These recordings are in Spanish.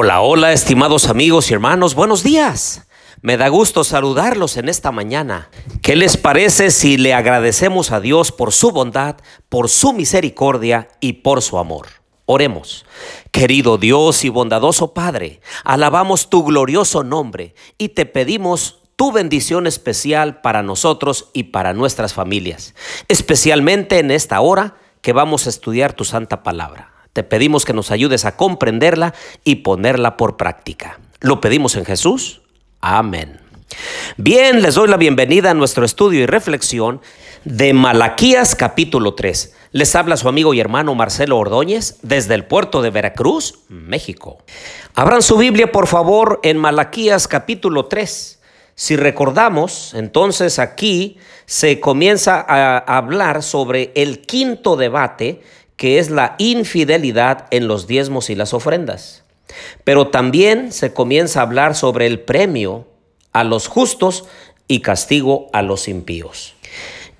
Hola, hola, estimados amigos y hermanos, buenos días. Me da gusto saludarlos en esta mañana. ¿Qué les parece si le agradecemos a Dios por su bondad, por su misericordia y por su amor? Oremos. Querido Dios y bondadoso Padre, alabamos tu glorioso nombre y te pedimos tu bendición especial para nosotros y para nuestras familias, especialmente en esta hora que vamos a estudiar tu santa palabra. Te pedimos que nos ayudes a comprenderla y ponerla por práctica. Lo pedimos en Jesús. Amén. Bien, les doy la bienvenida a nuestro estudio y reflexión de Malaquías capítulo 3. Les habla su amigo y hermano Marcelo Ordóñez desde el puerto de Veracruz, México. Abran su Biblia por favor en Malaquías capítulo 3. Si recordamos, entonces aquí se comienza a hablar sobre el quinto debate que es la infidelidad en los diezmos y las ofrendas. Pero también se comienza a hablar sobre el premio a los justos y castigo a los impíos.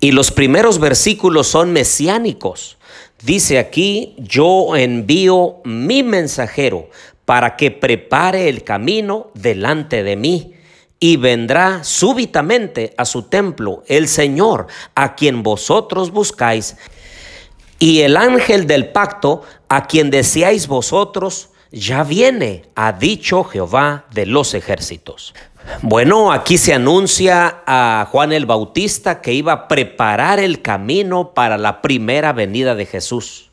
Y los primeros versículos son mesiánicos. Dice aquí, yo envío mi mensajero para que prepare el camino delante de mí. Y vendrá súbitamente a su templo el Señor, a quien vosotros buscáis y el ángel del pacto, a quien deseáis vosotros, ya viene, ha dicho Jehová de los ejércitos. Bueno, aquí se anuncia a Juan el Bautista que iba a preparar el camino para la primera venida de Jesús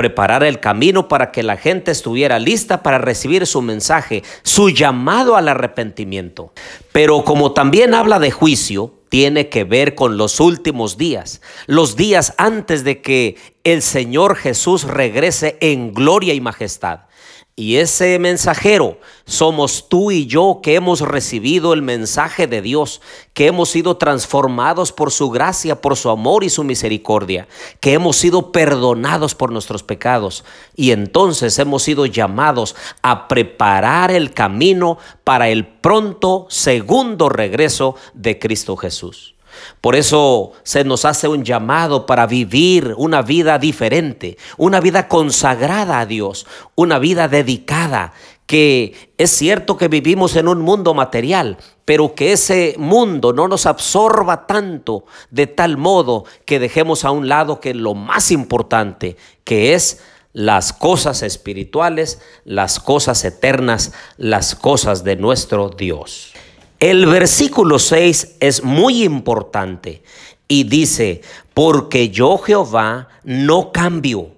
preparar el camino para que la gente estuviera lista para recibir su mensaje, su llamado al arrepentimiento. Pero como también habla de juicio, tiene que ver con los últimos días, los días antes de que el Señor Jesús regrese en gloria y majestad. Y ese mensajero somos tú y yo que hemos recibido el mensaje de Dios, que hemos sido transformados por su gracia, por su amor y su misericordia, que hemos sido perdonados por nuestros pecados. Y entonces hemos sido llamados a preparar el camino para el pronto segundo regreso de Cristo Jesús. Por eso se nos hace un llamado para vivir una vida diferente, una vida consagrada a Dios, una vida dedicada, que es cierto que vivimos en un mundo material, pero que ese mundo no nos absorba tanto de tal modo que dejemos a un lado que lo más importante, que es las cosas espirituales, las cosas eternas, las cosas de nuestro Dios. El versículo 6 es muy importante y dice, porque yo Jehová no cambio.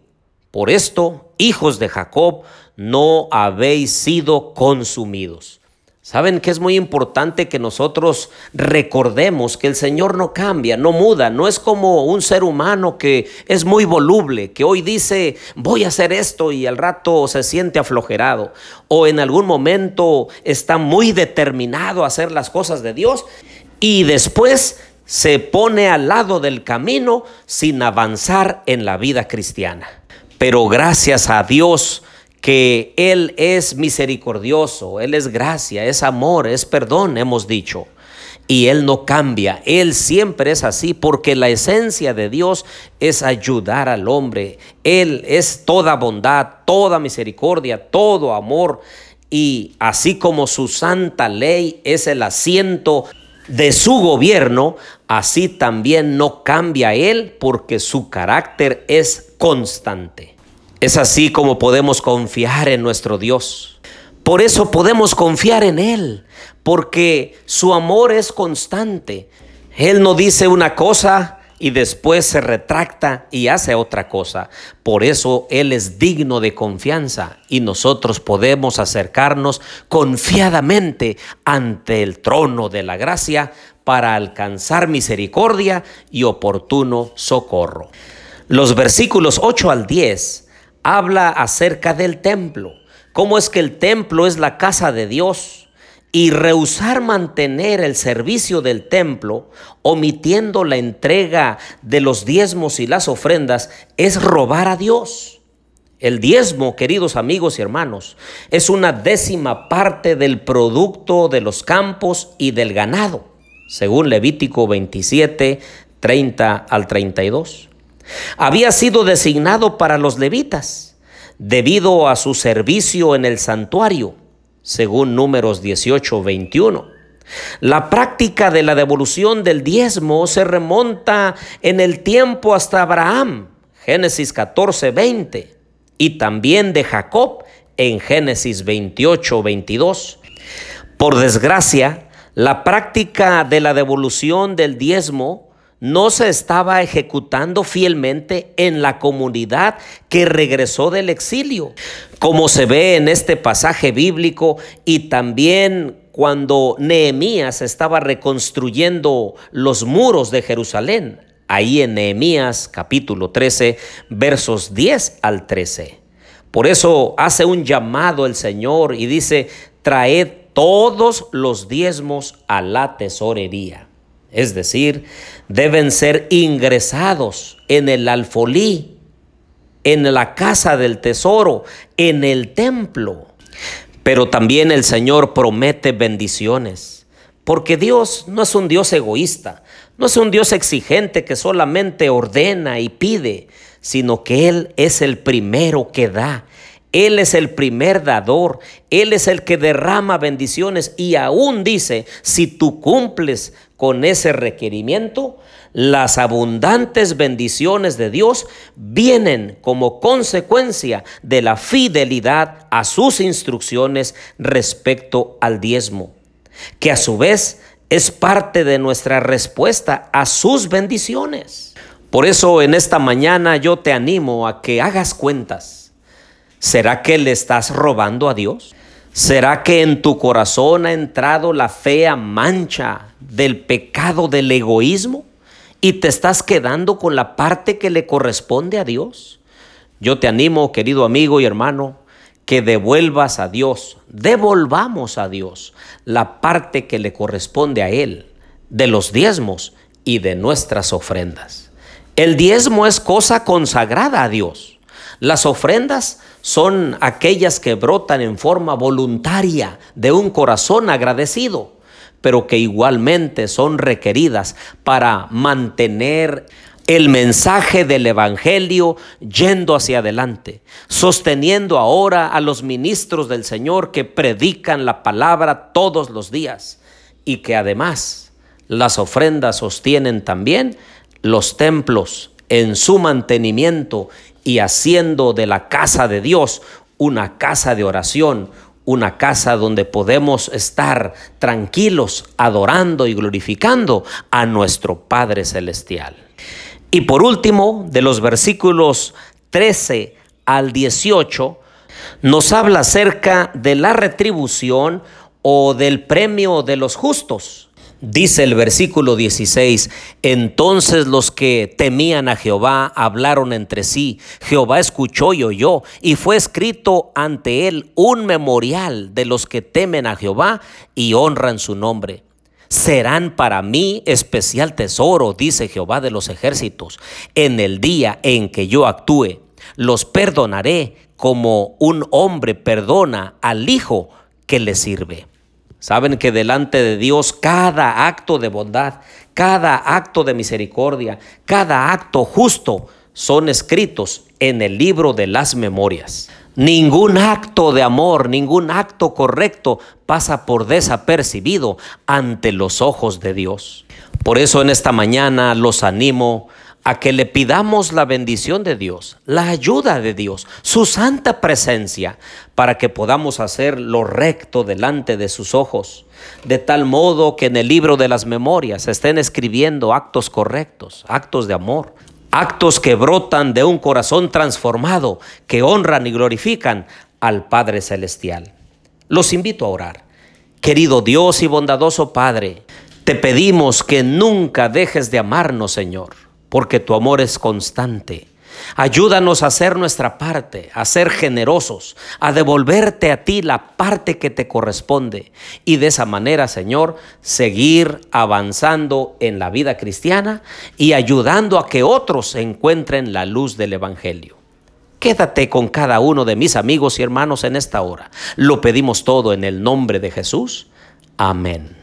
Por esto, hijos de Jacob, no habéis sido consumidos. Saben que es muy importante que nosotros recordemos que el Señor no cambia, no muda, no es como un ser humano que es muy voluble, que hoy dice voy a hacer esto y al rato se siente aflojerado, o en algún momento está muy determinado a hacer las cosas de Dios y después se pone al lado del camino sin avanzar en la vida cristiana. Pero gracias a Dios, que Él es misericordioso, Él es gracia, es amor, es perdón, hemos dicho. Y Él no cambia, Él siempre es así porque la esencia de Dios es ayudar al hombre. Él es toda bondad, toda misericordia, todo amor. Y así como su santa ley es el asiento de su gobierno, así también no cambia Él porque su carácter es constante. Es así como podemos confiar en nuestro Dios. Por eso podemos confiar en Él, porque su amor es constante. Él no dice una cosa y después se retracta y hace otra cosa. Por eso Él es digno de confianza y nosotros podemos acercarnos confiadamente ante el trono de la gracia para alcanzar misericordia y oportuno socorro. Los versículos 8 al 10 habla acerca del templo, cómo es que el templo es la casa de Dios y rehusar mantener el servicio del templo, omitiendo la entrega de los diezmos y las ofrendas, es robar a Dios. El diezmo, queridos amigos y hermanos, es una décima parte del producto de los campos y del ganado, según Levítico 27, 30 al 32 había sido designado para los levitas debido a su servicio en el santuario. según números 18, 21. La práctica de la devolución del diezmo se remonta en el tiempo hasta Abraham, Génesis 14, 20, y también de Jacob en Génesis 28, 22. Por desgracia, la práctica de la devolución del diezmo no se estaba ejecutando fielmente en la comunidad que regresó del exilio, como se ve en este pasaje bíblico y también cuando Nehemías estaba reconstruyendo los muros de Jerusalén, ahí en Nehemías capítulo 13, versos 10 al 13. Por eso hace un llamado el Señor y dice, traed todos los diezmos a la tesorería es decir, deben ser ingresados en el alfolí, en la casa del tesoro, en el templo. Pero también el Señor promete bendiciones, porque Dios no es un Dios egoísta, no es un Dios exigente que solamente ordena y pide, sino que Él es el primero que da. Él es el primer dador, Él es el que derrama bendiciones y aún dice, si tú cumples con ese requerimiento, las abundantes bendiciones de Dios vienen como consecuencia de la fidelidad a sus instrucciones respecto al diezmo, que a su vez es parte de nuestra respuesta a sus bendiciones. Por eso en esta mañana yo te animo a que hagas cuentas ¿Será que le estás robando a Dios? ¿Será que en tu corazón ha entrado la fea mancha del pecado del egoísmo y te estás quedando con la parte que le corresponde a Dios? Yo te animo, querido amigo y hermano, que devuelvas a Dios, devolvamos a Dios la parte que le corresponde a Él, de los diezmos y de nuestras ofrendas. El diezmo es cosa consagrada a Dios. Las ofrendas son aquellas que brotan en forma voluntaria de un corazón agradecido, pero que igualmente son requeridas para mantener el mensaje del Evangelio yendo hacia adelante, sosteniendo ahora a los ministros del Señor que predican la palabra todos los días y que además las ofrendas sostienen también los templos en su mantenimiento y haciendo de la casa de Dios una casa de oración, una casa donde podemos estar tranquilos adorando y glorificando a nuestro Padre Celestial. Y por último, de los versículos 13 al 18, nos habla acerca de la retribución o del premio de los justos. Dice el versículo 16, entonces los que temían a Jehová hablaron entre sí, Jehová escuchó y oyó, y fue escrito ante él un memorial de los que temen a Jehová y honran su nombre. Serán para mí especial tesoro, dice Jehová de los ejércitos, en el día en que yo actúe. Los perdonaré como un hombre perdona al hijo que le sirve. Saben que delante de Dios cada acto de bondad, cada acto de misericordia, cada acto justo son escritos en el libro de las memorias. Ningún acto de amor, ningún acto correcto pasa por desapercibido ante los ojos de Dios. Por eso en esta mañana los animo a que le pidamos la bendición de Dios, la ayuda de Dios, su santa presencia, para que podamos hacer lo recto delante de sus ojos, de tal modo que en el libro de las memorias estén escribiendo actos correctos, actos de amor, actos que brotan de un corazón transformado, que honran y glorifican al Padre Celestial. Los invito a orar. Querido Dios y bondadoso Padre, te pedimos que nunca dejes de amarnos, Señor porque tu amor es constante. Ayúdanos a hacer nuestra parte, a ser generosos, a devolverte a ti la parte que te corresponde y de esa manera, Señor, seguir avanzando en la vida cristiana y ayudando a que otros encuentren la luz del Evangelio. Quédate con cada uno de mis amigos y hermanos en esta hora. Lo pedimos todo en el nombre de Jesús. Amén.